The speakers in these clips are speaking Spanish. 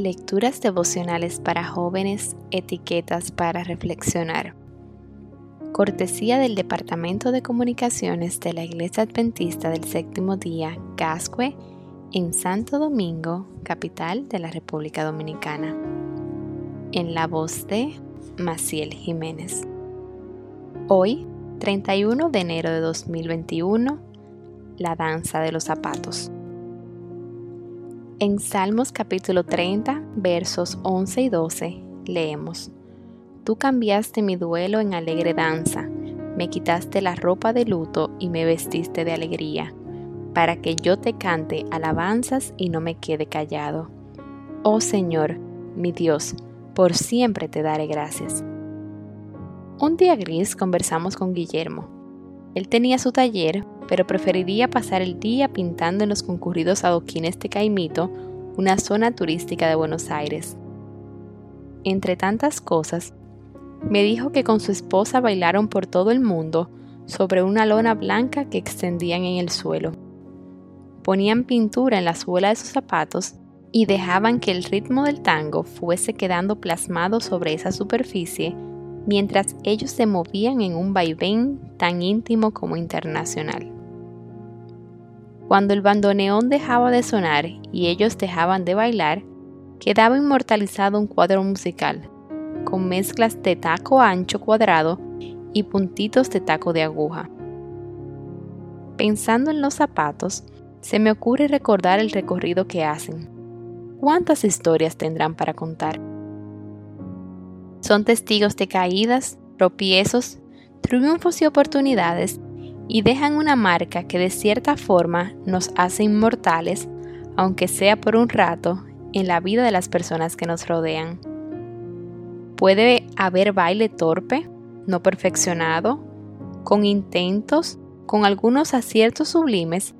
Lecturas devocionales para jóvenes, etiquetas para reflexionar. Cortesía del Departamento de Comunicaciones de la Iglesia Adventista del Séptimo Día, Gascue, en Santo Domingo, capital de la República Dominicana. En la voz de Maciel Jiménez. Hoy, 31 de enero de 2021, la danza de los zapatos. En Salmos capítulo 30, versos 11 y 12, leemos, Tú cambiaste mi duelo en alegre danza, me quitaste la ropa de luto y me vestiste de alegría, para que yo te cante alabanzas y no me quede callado. Oh Señor, mi Dios, por siempre te daré gracias. Un día gris conversamos con Guillermo. Él tenía su taller, pero preferiría pasar el día pintando en los concurridos adoquines de Caimito, una zona turística de Buenos Aires. Entre tantas cosas, me dijo que con su esposa bailaron por todo el mundo sobre una lona blanca que extendían en el suelo. Ponían pintura en la suela de sus zapatos y dejaban que el ritmo del tango fuese quedando plasmado sobre esa superficie mientras ellos se movían en un vaivén tan íntimo como internacional. Cuando el bandoneón dejaba de sonar y ellos dejaban de bailar, quedaba inmortalizado un cuadro musical, con mezclas de taco ancho cuadrado y puntitos de taco de aguja. Pensando en los zapatos, se me ocurre recordar el recorrido que hacen. ¿Cuántas historias tendrán para contar? Son testigos de caídas, tropiezos, triunfos y oportunidades y dejan una marca que de cierta forma nos hace inmortales, aunque sea por un rato, en la vida de las personas que nos rodean. Puede haber baile torpe, no perfeccionado, con intentos, con algunos aciertos sublimes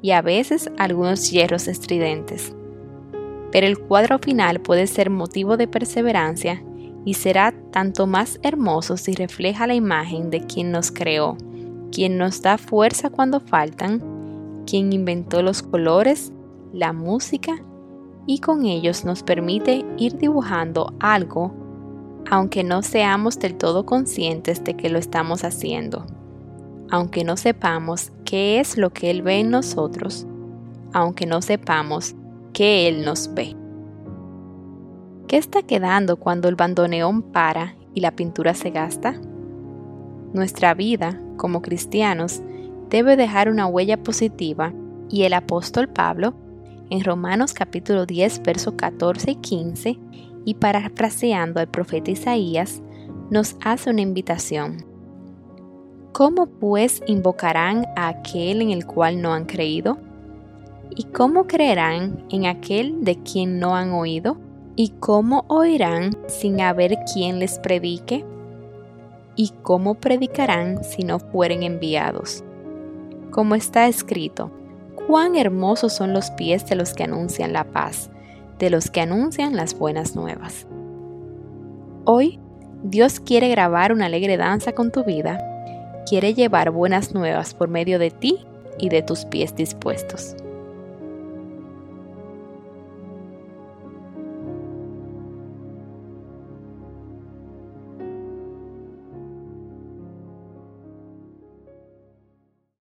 y a veces algunos hierros estridentes. Pero el cuadro final puede ser motivo de perseverancia y será tanto más hermoso si refleja la imagen de quien nos creó quien nos da fuerza cuando faltan, quien inventó los colores, la música y con ellos nos permite ir dibujando algo aunque no seamos del todo conscientes de que lo estamos haciendo, aunque no sepamos qué es lo que Él ve en nosotros, aunque no sepamos que Él nos ve. ¿Qué está quedando cuando el bandoneón para y la pintura se gasta? Nuestra vida, como cristianos, debe dejar una huella positiva y el apóstol Pablo, en Romanos capítulo 10, versos 14 y 15, y parafraseando al profeta Isaías, nos hace una invitación. ¿Cómo pues invocarán a aquel en el cual no han creído? ¿Y cómo creerán en aquel de quien no han oído? ¿Y cómo oirán sin haber quien les predique? ¿Y cómo predicarán si no fueren enviados? Como está escrito, cuán hermosos son los pies de los que anuncian la paz, de los que anuncian las buenas nuevas. Hoy, Dios quiere grabar una alegre danza con tu vida, quiere llevar buenas nuevas por medio de ti y de tus pies dispuestos.